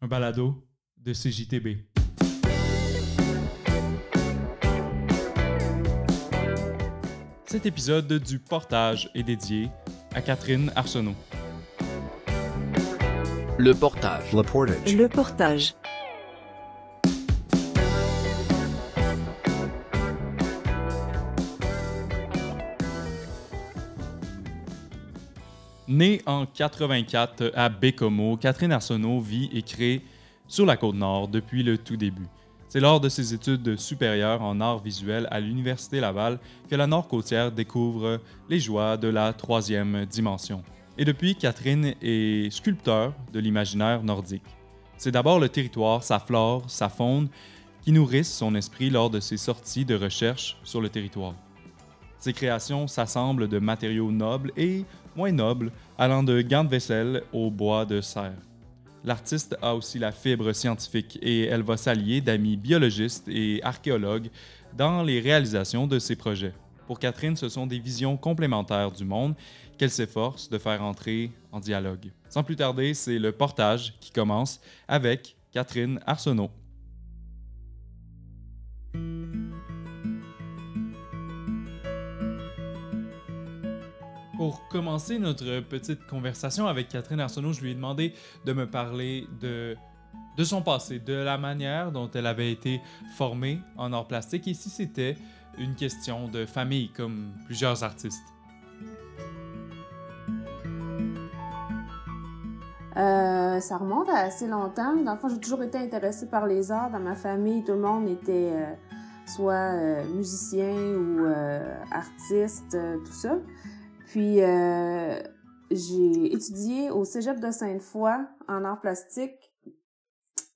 un balado de CJTB. Cet épisode du portage est dédié à Catherine Arsenault. Le portage. Le portage. Le portage. Née en 84 à Bécomo, Catherine Arsenault vit et crée sur la côte nord depuis le tout début. C'est lors de ses études supérieures en art visuel à l'Université Laval que la Nord-Côtière découvre les joies de la troisième dimension. Et depuis, Catherine est sculpteur de l'imaginaire nordique. C'est d'abord le territoire, sa flore, sa faune, qui nourrissent son esprit lors de ses sorties de recherche sur le territoire. Ses créations s'assemblent de matériaux nobles et moins nobles, allant de gants de vaisselle au bois de serre. L'artiste a aussi la fibre scientifique et elle va s'allier d'amis biologistes et archéologues dans les réalisations de ses projets. Pour Catherine, ce sont des visions complémentaires du monde qu'elle s'efforce de faire entrer en dialogue. Sans plus tarder, c'est le portage qui commence avec Catherine Arsenault. Pour commencer notre petite conversation avec Catherine Arsenault, je lui ai demandé de me parler de, son passé, de la manière dont elle avait été formée en art plastique et si c'était une question de famille comme plusieurs artistes. Euh, ça remonte à assez longtemps. Dans le fond, j'ai toujours été intéressée par les arts. Dans ma famille, tout le monde était euh, soit euh, musicien ou artiste, tout ça. Puis, euh, j'ai étudié au Cégep de Sainte-Foy en art plastique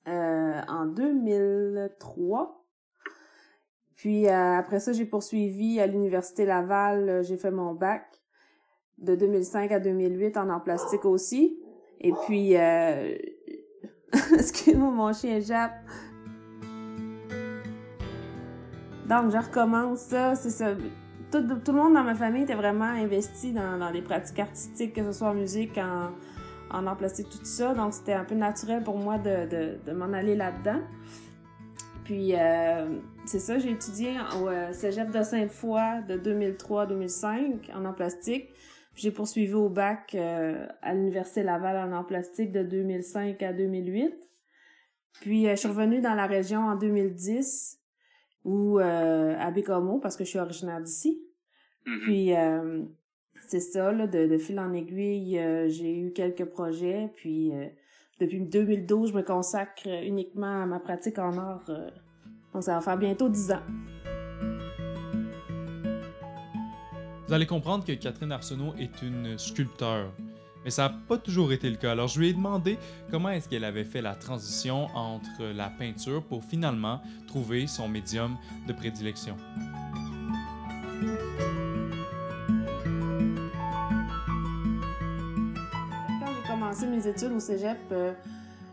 euh, en 2003. Puis, euh, après ça, j'ai poursuivi à l'Université Laval. J'ai fait mon bac de 2005 à 2008 en art plastique aussi. Et puis, euh... excuse-moi, mon chien jappe. Donc, je recommence ça, c'est ça. Tout, le monde dans ma famille était vraiment investi dans, dans les pratiques artistiques, que ce soit en musique, en, en art plastique, tout ça. Donc, c'était un peu naturel pour moi de, de, m'en aller là-dedans. Puis, euh, c'est ça, j'ai étudié au euh, Cégep de Sainte-Foy de 2003 à 2005 en art plastique. J'ai poursuivi au bac euh, à l'Université Laval en art plastique de 2005 à 2008. Puis euh, je suis revenue dans la région en 2010 ou euh, à Bécomo parce que je suis originaire d'ici. Puis euh, c'est ça, là, de, de fil en aiguille, euh, j'ai eu quelques projets. Puis euh, depuis 2012, je me consacre uniquement à ma pratique en art. euh, donc ça va faire bientôt 10 ans. Vous allez comprendre que Catherine Arsenault est une sculpteur. Mais ça n'a pas toujours été le cas. Alors je lui ai demandé comment est-ce qu'elle avait fait la transition entre la peinture pour finalement trouver son médium de prédilection. Quand j'ai commencé mes études au cégep, euh,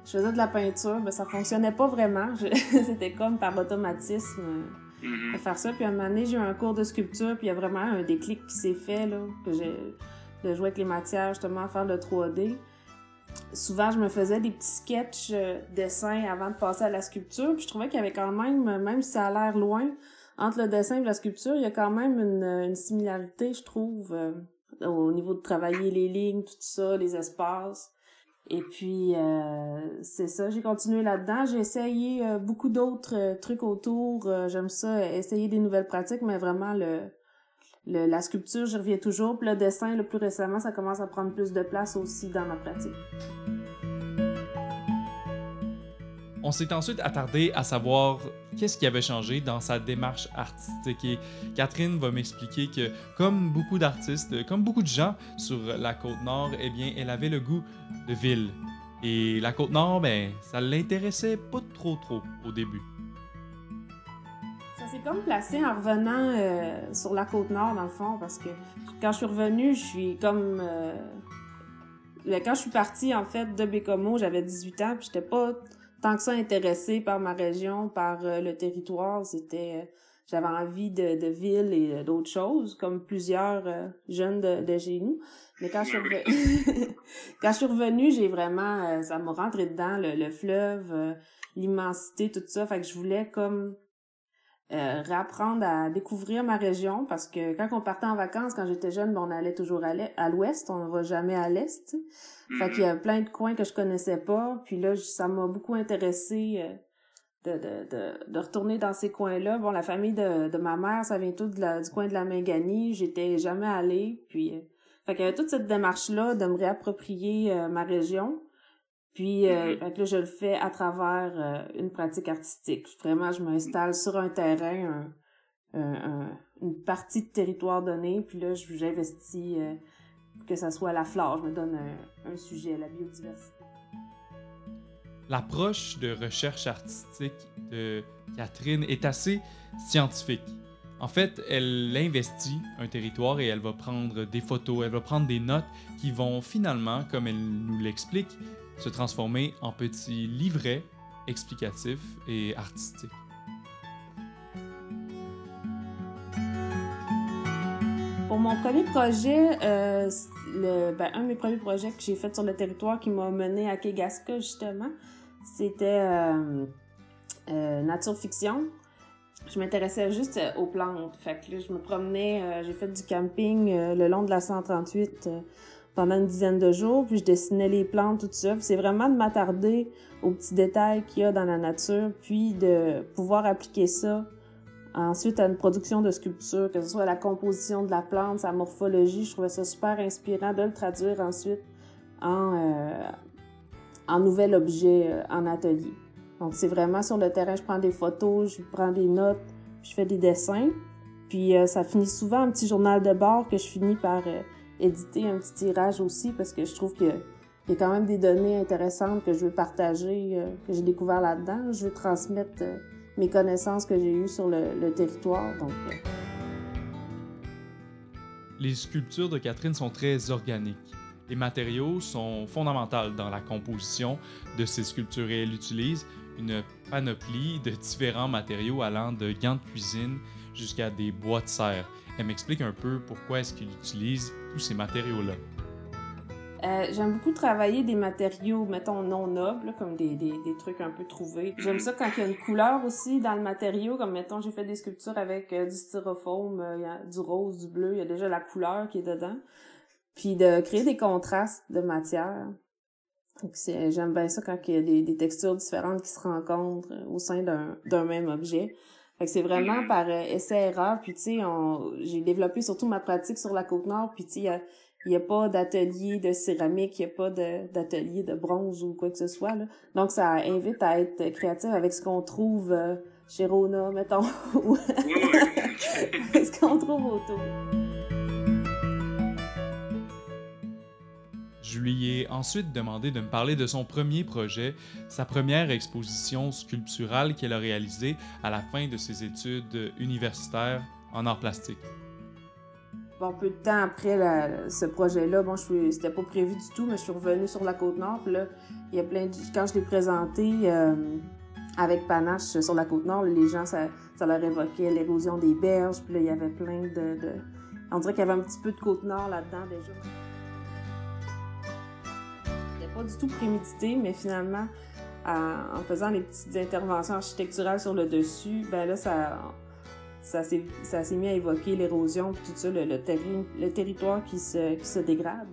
je faisais de la peinture, mais ça fonctionnait pas vraiment. Je- C'était comme par automatisme euh, de faire ça. Puis à un moment donné, j'ai eu un cours de sculpture, puis il y a vraiment un déclic qui s'est fait, là, que j'ai de jouer avec les matières, justement, à faire le 3D. Souvent, je me faisais des petits sketchs euh, dessins avant de passer à la sculpture, puis je trouvais qu'il y avait quand même, même si ça a l'air loin, entre le dessin et la sculpture, il y a quand même une, similarité, je trouve, euh, au niveau de travailler les lignes, tout ça, les espaces. Et puis, euh, c'est ça, j'ai continué là-dedans. J'ai essayé beaucoup d'autres trucs autour. J'aime ça, essayer des nouvelles pratiques, mais vraiment, le, la sculpture, j'y reviens toujours. Puis le dessin, le plus récemment, ça commence à prendre plus de place aussi dans ma pratique. On s'est ensuite attardé à savoir qu'est-ce qui avait changé dans sa démarche artistique. Et Catherine va m'expliquer que, comme beaucoup d'artistes, comme beaucoup de gens sur la côte nord, eh bien, elle avait le goût de ville. Et la côte nord, ben, ça l'intéressait pas trop trop au début. S'est comme placé en revenant euh, sur la côte nord, dans le fond, parce que quand je suis revenue, je suis comme... euh, quand je suis partie, en fait, de Bécomo, j'avais 18 ans, puis j'étais pas tant que ça intéressée par ma région, par euh, le territoire. C'était... euh, j'avais envie de, de ville et d'autres choses, comme plusieurs euh, jeunes de, de chez nous. Mais quand je suis revenue, quand je suis revenue, j'ai vraiment, euh, ça m'a rentré dedans, le, le fleuve, euh, l'immensité, tout ça. Fait que je voulais comme euh, réapprendre à découvrir ma région parce que quand on partait en vacances, quand j'étais jeune, on allait toujours à l'ouest, on ne va jamais à l'est. Fait qu'il y a mm-hmm. plein de coins que je connaissais pas. Puis là, ça m'a beaucoup intéressé de, de, de, de, retourner dans ces coins-là. Bon, la famille de, de ma mère, ça vient tout de la, du coin de la Minganie. J'étais jamais allée. Puis, euh, fait qu'il y avait toute cette démarche-là de me réapproprier euh, ma région. Puis, euh, mm-hmm. là, je le fais à travers euh, une pratique artistique. Vraiment, je m'installe sur un terrain, un, une partie de territoire donné. Puis là, j'investis que ça soit la flore. Je me donne un, un sujet, la biodiversité. L'approche de recherche artistique de Catherine est assez scientifique. En fait, elle investit un territoire et elle va prendre des photos, elle va prendre des notes qui vont finalement, comme elle nous l'explique, se transformer en petits livrets explicatifs et artistiques. Pour mon premier projet, euh, ben, un de mes premiers projets que j'ai fait sur le territoire qui m'a mené à Kegaska, justement, c'était euh, euh, nature fiction. Je m'intéressais juste aux plantes. Fait là, je me promenais, j'ai fait du camping le long de la 138 pendant une dizaine de jours, puis je dessinais les plantes, tout ça. C'est vraiment de m'attarder aux petits détails qu'il y a dans la nature, puis de pouvoir appliquer ça ensuite à une production de sculpture, que ce soit la composition de la plante, sa morphologie. Je trouvais ça super inspirant de le traduire ensuite en, en nouvel objet euh, en atelier. Donc, c'est vraiment sur le terrain, je prends des photos, je prends des notes, je fais des dessins. Puis, euh, ça finit souvent un petit journal de bord que je finis par euh, éditer un petit tirage aussi parce que je trouve qu'il y a quand même des données intéressantes que je veux partager, que j'ai découvert là-dedans. Je veux transmettre mes connaissances que j'ai eues sur le, territoire. Donc, Les sculptures de Catherine sont très organiques. Les matériaux sont fondamentaux dans la composition de ces sculptures et elle utilise une panoplie de différents matériaux allant de gants de cuisine jusqu'à des bois de serre. Elle m'explique un peu pourquoi est-ce qu'il utilise Euh, j'aime beaucoup travailler des matériaux, mettons, non nobles, comme des, des, des trucs un peu trouvés. J'aime ça quand il y a une couleur aussi dans le matériau, comme mettons, j'ai fait des sculptures avec euh, du styrofoam, euh, du rose, du bleu, il y a déjà la couleur qui est dedans puis de créer des contrastes de matière. J'aime bien ça quand il y a des, textures différentes qui se rencontrent au sein d'un même objet. Fait que c'est vraiment par euh, essai-erreur. Puis tu sais, j'ai développé surtout ma pratique sur la Côte-Nord. Puis tu sais, il n'y a, pas d'atelier de céramique, il n'y a pas d'atelier de, bronze ou quoi que ce soit. Là. Donc ça invite à être créatif avec ce qu'on trouve euh, chez Rona, mettons, ou ce qu'on trouve autour. Je lui ai ensuite demandé de me parler de son premier projet, sa première exposition sculpturale qu'elle a réalisée à la fin de ses études universitaires en arts plastiques. Bon, peu de temps après ce projet-là, bon, c'était pas prévu du tout, mais je suis revenue sur la côte nord. Puis là, il y a plein de, quand je l'ai présenté euh, avec panache sur la côte nord, les gens ça, ça leur évoquait l'érosion des berges. Puis là, il y avait plein de, de... on dirait qu'il y avait un petit peu de côte nord là-dedans déjà du tout prémédité, mais finalement, en faisant les petites interventions architecturales sur le dessus, ben là, ça, ça s'est mis à évoquer l'érosion puis tout ça, le, le, territoire qui se, qui se dégrade.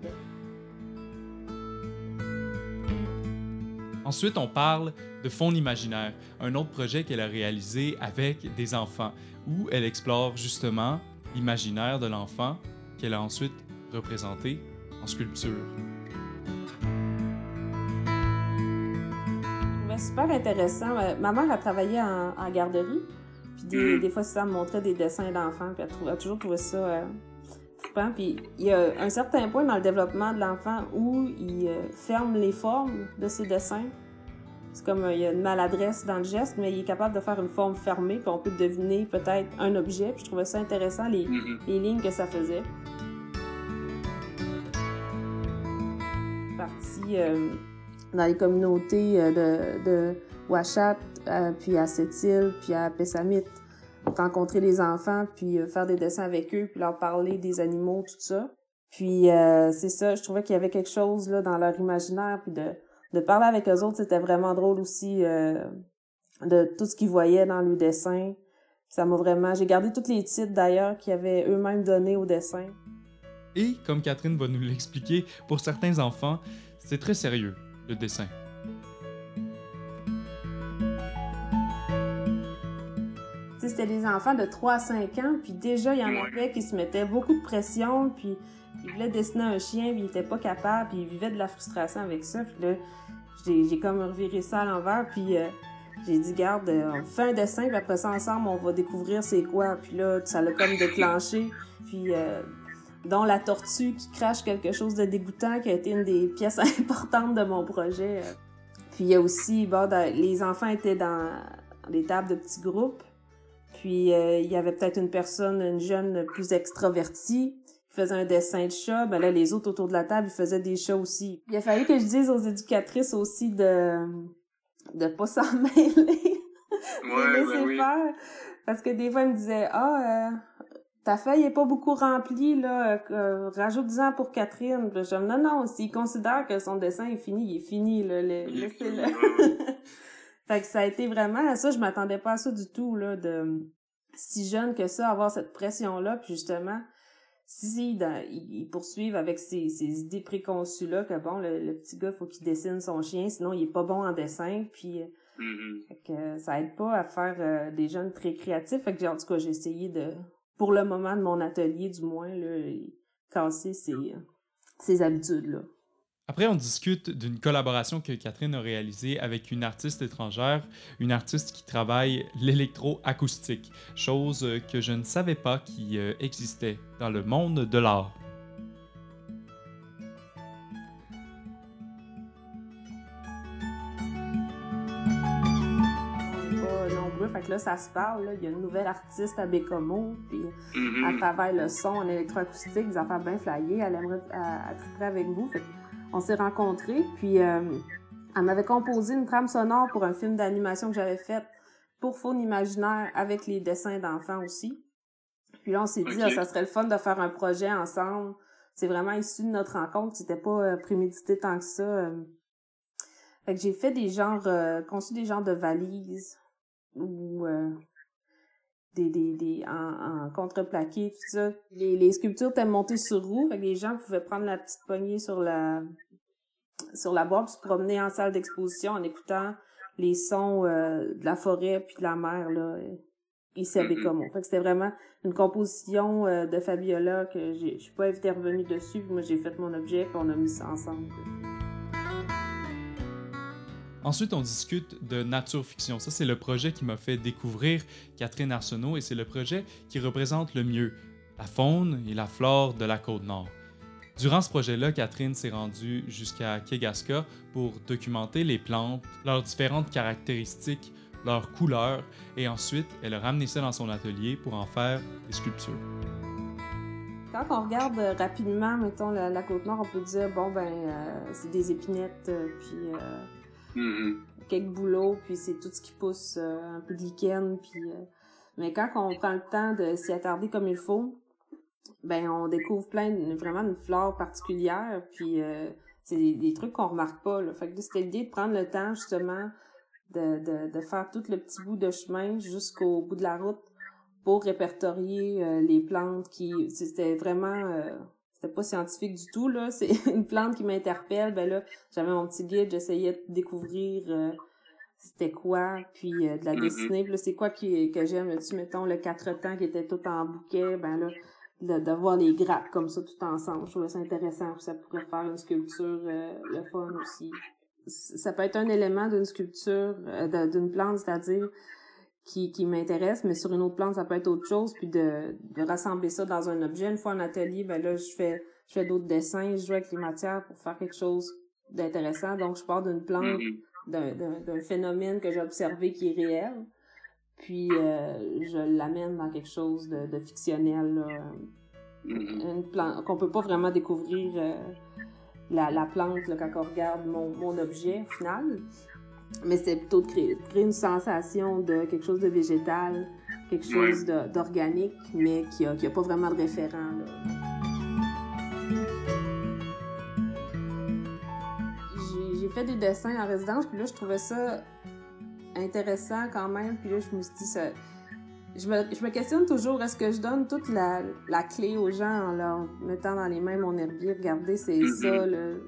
Ensuite, on parle de Fond imaginaire, un autre projet qu'elle a réalisé avec des enfants, où elle explore justement l'imaginaire de l'enfant qu'elle a ensuite représenté en sculpture. Super intéressant. Euh, ma mère a travaillé en, garderie. Puis des, mm. fois, ça me montrait des dessins d'enfants. Puis elle, a toujours trouvé ça euh, Puis il y a un certain point dans le développement de l'enfant où il euh, ferme les formes de ses dessins. C'est comme il y a une maladresse dans le geste, mais il est capable de faire une forme fermée, puis on peut deviner peut-être un objet. Puis je trouvais ça intéressant, les, mm-hmm. les lignes que ça faisait. Partie dans les communautés euh, de, de Ouachat, euh, puis à Sept-Îles, puis à Pessamit. rencontrer les enfants, puis faire des dessins avec eux, puis leur parler des animaux, tout ça. Puis c'est ça, je trouvais qu'il y avait quelque chose là dans leur imaginaire, puis de, de parler avec eux autres, c'était vraiment drôle aussi de tout ce qu'ils voyaient dans le dessin. Ça m'a vraiment... J'ai gardé tous les titres d'ailleurs qu'ils avaient eux-mêmes donnés au dessin. Et, comme Catherine va nous l'expliquer, pour certains enfants, c'est très sérieux, le dessin. C'était des enfants de 3 à 5 ans, puis déjà, il y en avait qui se mettaient beaucoup de pression, puis ils voulaient dessiner un chien, puis ils n'étaient pas capables, puis ils vivaient de la frustration avec ça. Puis là, j'ai comme reviré ça à l'envers, puis euh, j'ai dit, garde, on fait un dessin, puis après ça, ensemble, on va découvrir c'est quoi. Puis là, ça l'a comme déclenché. Puis, euh, dont la tortue qui crache quelque chose de dégoûtant, qui a été une des pièces importantes de mon projet. Puis il y a aussi, bon, les enfants étaient dans des tables de petits groupes. Puis euh, il y avait peut-être une personne, une jeune plus extravertie, qui faisait un dessin de chat. Ben là, les autres autour de la table, ils faisaient des chats aussi. Il a fallu que je dise aux éducatrices aussi de de pas s'en mêler. Ouais, laisser ben faire. Parce que des fois, ils me disaient, ah, euh, ta feuille est pas beaucoup remplie, là, euh, rajoute-en pour Catherine. je dis, non, non, s'il considère que son dessin est fini, il est fini, là, laissez-le. fait que ça a été vraiment, ça, je m'attendais pas à ça du tout, là, de si jeune que ça, avoir cette pression-là, puis justement, si ils poursuivent avec ces, ces idées préconçues là que bon le, petit gars faut qu'il dessine son chien sinon il est pas bon en dessin puis mm-hmm. que ça aide pas à faire euh, des jeunes très créatifs fait que en tout cas j'ai essayé de pour le moment de mon atelier du moins là casser ces ces habitudes là après, on discute d'une collaboration que Catherine a réalisée avec une artiste étrangère, une artiste qui travaille l'électroacoustique, chose que je ne savais pas qui euh, existait dans le monde de l'art. Là, ça se parle. Il y a une nouvelle artiste à Bécomo. Puis, mm-hmm. elle travaille le son en électroacoustique, des affaires bien flyées. Elle aimerait être avec vous. Fait on s'est rencontrés, puis euh, elle m'avait composé une trame sonore pour un film d'animation que j'avais fait pour Faune Imaginaire avec les dessins d'enfants aussi. Puis là, on s'est dit, ah, ça serait le fun de faire un projet ensemble. C'est vraiment issu de notre rencontre. C'était pas euh, prémédité tant que ça. Euh. Fait que j'ai fait des genres, conçu des genres de valises ou des, des, des, en, en contreplaqué, tout ça. Les, les sculptures étaient montées sur roue, fait que les gens pouvaient prendre la petite poignée sur la, sur la boîte, puis se promener en salle d'exposition en écoutant les sons euh, de la forêt puis de la mer, là, ici à. Bécomo. Fait que c'était vraiment une composition euh, de Fabiola que je suis pas intervenue dessus, puis moi j'ai fait mon objet, puis on a mis ça ensemble. Ensuite, on discute de nature fiction. Ça, c'est le projet qui m'a fait découvrir Catherine Arsenault et c'est le projet qui représente le mieux la faune et la flore de la côte nord. Durant ce projet-là, Catherine s'est rendue jusqu'à Kegaska pour documenter les plantes, leurs différentes caractéristiques, leurs couleurs, et ensuite, elle a ramené ça dans son atelier pour en faire des sculptures. Quand on regarde rapidement, mettons, la, côte nord, on peut dire, bon, ben, euh, c'est des épinettes, euh, puis euh, Quelques boulots, puis c'est tout ce qui pousse, euh, un peu de lichen, puis... Euh, mais quand on prend le temps de s'y attarder comme il faut, ben on découvre plein de, vraiment une flore particulière, puis euh, c'est des, trucs qu'on remarque pas. Là. Fait que c'était l'idée de prendre le temps justement de, faire tout le petit bout de chemin jusqu'au bout de la route pour répertorier les plantes qui c'était vraiment c'était pas scientifique du tout là. C'est une plante qui m'interpelle. Ben là j'avais mon petit guide j'essayais de découvrir euh, c'était quoi puis euh, de la mm-hmm. dessiner. Puis là c'est quoi qui, que j'aime tu mettons le quatre temps qui était tout en bouquet ben là de, de, voir les grappes comme ça tout ensemble. Je trouvais ça intéressant ça pourrait faire une sculpture euh, le fun aussi. Ça peut être un élément d'une sculpture d'une plante c'est-à-dire qui, qui m'intéresse, mais sur une autre plante, ça peut être autre chose, puis de, de rassembler ça dans un objet. Une fois en atelier, ben là, je fais, je fais d'autres dessins, je joue avec les matières pour faire quelque chose d'intéressant. Donc, je pars d'une plante, mm-hmm. d'un phénomène que j'ai observé qui est réel, puis euh, je l'amène dans quelque chose de, de fictionnel, là. Mm-hmm. Une plante qu'on peut pas vraiment découvrir euh, la, la plante là, quand on regarde mon, mon objet final mais c'est plutôt de créer, créer, une sensation de quelque chose de végétal quelque chose d'organique, mais qui n'a a pas vraiment de référent. J'ai fait des dessins en résidence, puis là, je trouvais ça intéressant quand même. Puis là, je me suis dit, ça... je, me, je me questionne toujours, est-ce que je donne toute la, la, clé aux gens en leur mettant dans les mains mon herbier, regardez, c'est mm-hmm. ça, le...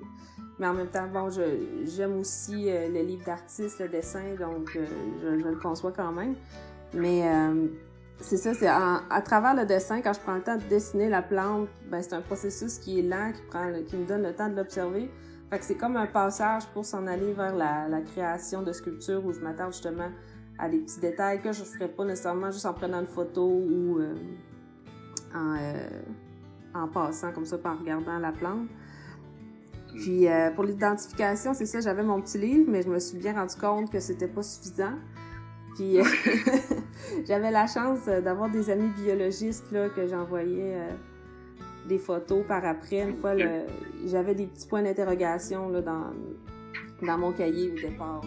Mais en même temps, bon, j'aime aussi euh, le livre d'artiste, le dessin, donc euh, je, le conçois quand même. Mais euh, c'est ça, c'est à travers le dessin, quand je prends le temps de dessiner la plante, ben, c'est un processus qui est lent, qui, prend, qui me donne le temps de l'observer. Fait que c'est comme un passage pour s'en aller vers la, création de sculptures où je m'attarde justement à des petits détails que je ne ferais pas nécessairement juste en prenant une photo ou en, en, passant comme ça, en regardant la plante. Puis euh, pour l'identification, c'est ça, j'avais mon petit livre, mais je me suis bien rendu compte que c'était pas suffisant. Puis j'avais la chance d'avoir des amis biologistes là, que j'envoyais des photos par après. Une fois, j'avais des petits points d'interrogation dans, dans mon cahier au départ.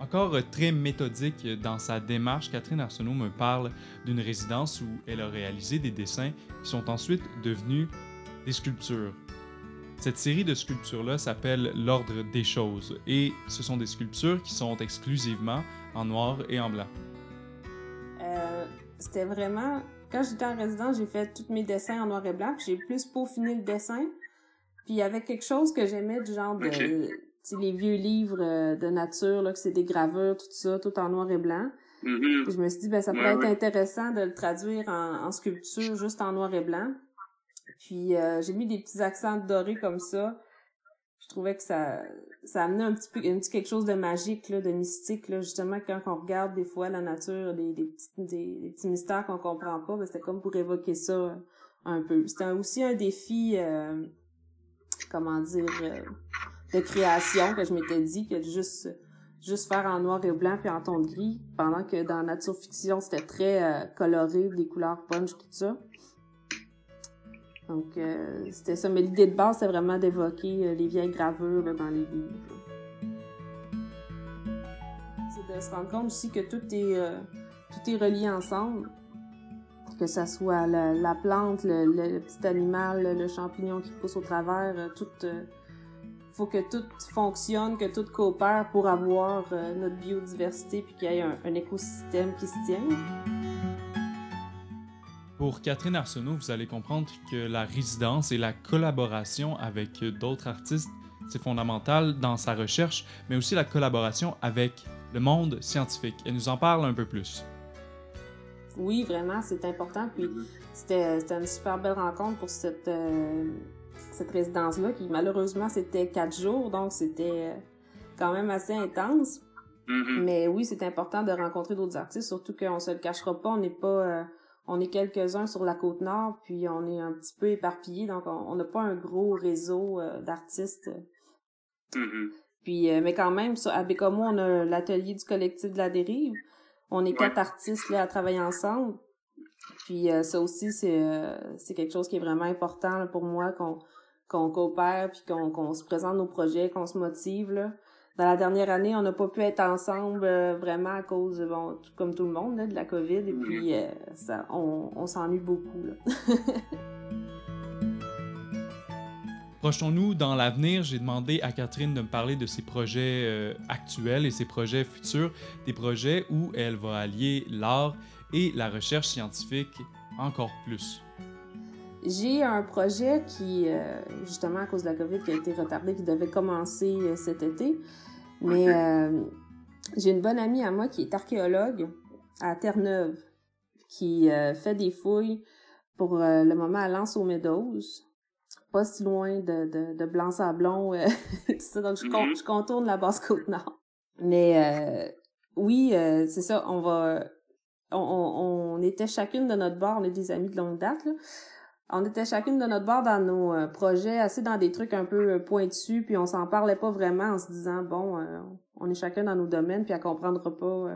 Encore très méthodique dans sa démarche, Catherine Arsenault me parle d'une résidence où elle a réalisé des dessins qui sont ensuite devenus des sculptures. Cette série de sculptures-là s'appelle L'Ordre des choses et ce sont des sculptures qui sont exclusivement en noir et en blanc. Euh, C'était vraiment quand j'étais en résidence, j'ai fait tous mes dessins en noir et blanc, j'ai plus peaufiné le dessin. Puis il y avait quelque chose que j'aimais du genre de les vieux livres euh, de nature là que c'est des gravures tout ça tout en noir et blanc. Mm-hmm. Je me suis dit ben ça pourrait être intéressant de le traduire en, sculpture juste en noir et blanc. Puis euh, j'ai mis des petits accents dorés comme ça je trouvais que ça, ça amenait un petit peu un petit quelque chose de magique, là, de mystique, là, justement, quand on regarde des fois la nature, des, des, petits, des, petits mystères qu'on comprend pas, ben, c'était comme pour évoquer ça un peu. C'était aussi un défi, euh, comment dire, euh, de création que je m'étais dit, que juste juste faire en noir et blanc puis en ton gris, pendant que dans nature fiction, c'était très euh, coloré, des couleurs punch, tout ça. Donc, euh, c'était ça. Mais l'idée de base, c'est vraiment d'évoquer euh, les vieilles gravures dans les livres. C'est de se rendre compte aussi que tout est, euh, tout est relié ensemble. Que ça soit la, plante, le, petit animal, le champignon qui pousse au travers, tout... faut que tout fonctionne, que tout coopère pour avoir notre biodiversité puis qu'il y ait un écosystème qui se tienne. Pour Catherine Arsenault, vous allez comprendre que la résidence et la collaboration avec d'autres artistes, c'est fondamental dans sa recherche, mais aussi la collaboration avec le monde scientifique. Elle nous en parle un peu plus. Oui, vraiment, c'est important. Puis c'était une super belle rencontre pour cette, euh, cette résidence-là, qui malheureusement c'était quatre jours, donc c'était quand même assez intense. Mm-hmm. Mais oui, c'est important de rencontrer d'autres artistes, surtout qu'on se le cachera pas, on n'est pas euh, on est quelques-uns sur la côte nord, puis on est un petit peu éparpillés, donc on n'a pas un gros réseau euh, d'artistes. Mm-hmm. Puis, euh, mais quand même, à Bécomo, on a l'atelier du collectif de la dérive. On est quatre artistes là à travailler ensemble. Puis euh, ça aussi, c'est c'est quelque chose qui est vraiment important pour moi, qu'on qu'on coopère, puis qu'on qu'on se présente nos projets, qu'on se motive. Là dans la dernière année, on n'a pas pu être ensemble euh, vraiment à cause, bon, comme tout le monde, de la COVID. Et puis, euh, ça, on, on s'ennuie beaucoup. Projetons-nous dans l'avenir. J'ai demandé à Catherine de me parler de ses projets euh, actuels et ses projets futurs, des projets où elle va allier l'art et la recherche scientifique encore plus. J'ai un projet qui, justement à cause de la COVID, qui a été retardé, qui devait commencer cet été. Mais euh, j'ai une bonne amie à moi qui est archéologue à Terre-Neuve, qui euh, fait des fouilles pour euh, le moment à Lance aux Meadows, pas si loin de, de, de Blanc-Sablon, tout ça. Donc, je, mm-hmm. je, contourne la Basse-Côte-Nord. Mais oui, c'est ça, on va... On, on, on, était chacune de notre bord, on est des amis de longue date, là on était chacune de notre bord dans nos euh, projets, assez dans des trucs un peu euh, pointus, puis on s'en parlait pas vraiment en se disant bon, euh, on est chacun dans nos domaines, puis elle comprendra pas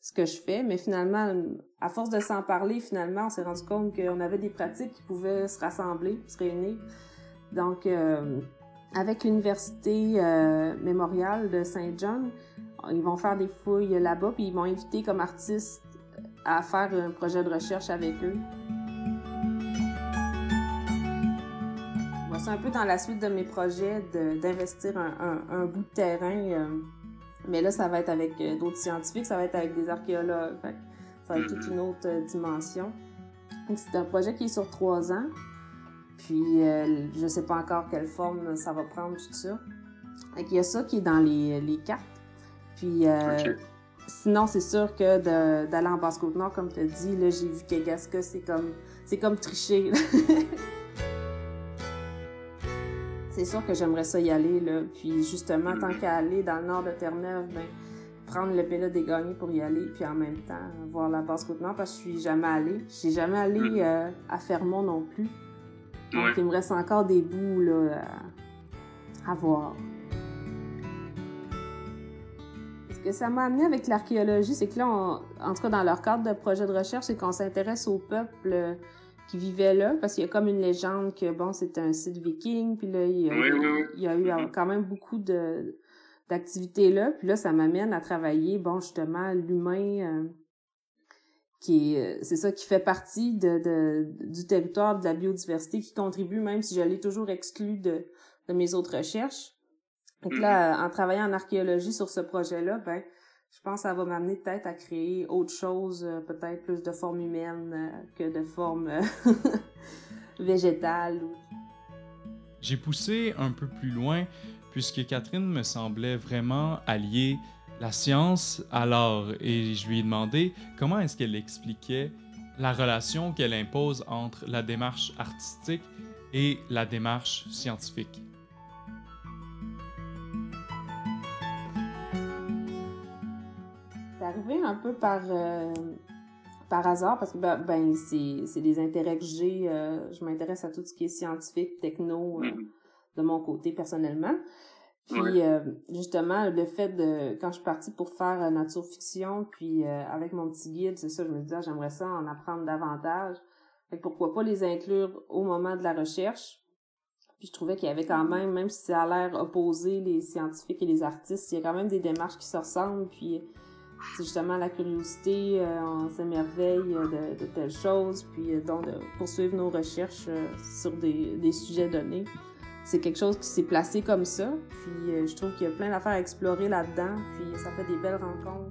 ce que je fais. Mais finalement, à force de s'en parler, finalement, on s'est rendu compte qu'on avait des pratiques qui pouvaient se rassembler, se réunir. Donc, avec l'université mémoriale de Saint John, ils vont faire des fouilles là-bas, puis ils m'ont invité comme artiste à faire un projet de recherche avec eux. C'est un peu dans la suite de mes projets d'investir un, bout de terrain, euh, mais là, ça va être avec euh, d'autres scientifiques, ça va être avec des archéologues, ça va être toute une autre euh, dimension. C'est un projet qui est sur trois ans, puis je ne sais pas encore quelle forme ça va prendre, tout ça. Il y a ça qui est dans les, les cartes. Puis sinon, c'est sûr que d'aller en Basse-Côte-Nord, comme tu as dit, là, j'ai vu Kegaska, c'est comme, c'est comme tricher. c'est sûr que j'aimerais ça y aller, là. Puis justement, tant qu'à aller dans le nord de Terre-Neuve, ben, prendre le Péla des gagnés pour y aller, puis en même temps, voir la Basse-Côte-Nord, parce que je suis jamais allée. Je suis jamais allée mm. euh, à Fermont non plus. Donc, il me reste encore des bouts, là, à voir. Ce que ça m'a amené avec l'archéologie, c'est que là, en tout cas dans leur cadre de projet de recherche, c'est qu'on s'intéresse au peuple qui vivaient là, parce qu'il y a comme une légende que, bon, c'était un site viking, puis là, il y a, eu quand même beaucoup de d'activités là, puis là, ça m'amène à travailler, bon, justement, l'humain... Euh, qui est, c'est ça qui fait partie de, de, du territoire de la biodiversité, qui contribue, même si je l'ai toujours exclu de, de mes autres recherches. Donc là, mm-hmm. en travaillant en archéologie sur ce projet-là, ben, je pense que ça va m'amener peut-être à créer autre chose, euh, peut-être plus de forme humaine euh, que de forme euh, végétale. J'ai poussé un peu plus loin puisque Catherine me semblait vraiment allier la science à l'art et je lui ai demandé comment est-ce qu'elle expliquait la relation qu'elle impose entre la démarche artistique et la démarche scientifique. Arrivé un peu par, euh, par hasard parce que ben, ben c'est des intérêts que j'ai. Euh, je m'intéresse à tout ce qui est scientifique, techno, euh, mm-hmm. de mon côté personnellement. Puis justement, le fait de quand je suis partie pour faire nature fiction, puis avec mon petit guide, c'est ça, je me disais ah, j'aimerais ça en apprendre davantage. Fait pourquoi pas les inclure au moment de la recherche? Puis je trouvais qu'il y avait quand même, même si ça a l'air opposé, les scientifiques et les artistes, il y a quand même des démarches qui se ressemblent. Puis c'est justement la curiosité, euh, on s'émerveille de, de, telles choses, puis euh, donc de poursuivre nos recherches euh, sur des, des, sujets donnés. C'est quelque chose qui s'est placé comme ça, puis je trouve qu'il y a plein d'affaires à explorer là-dedans, puis ça fait des belles rencontres.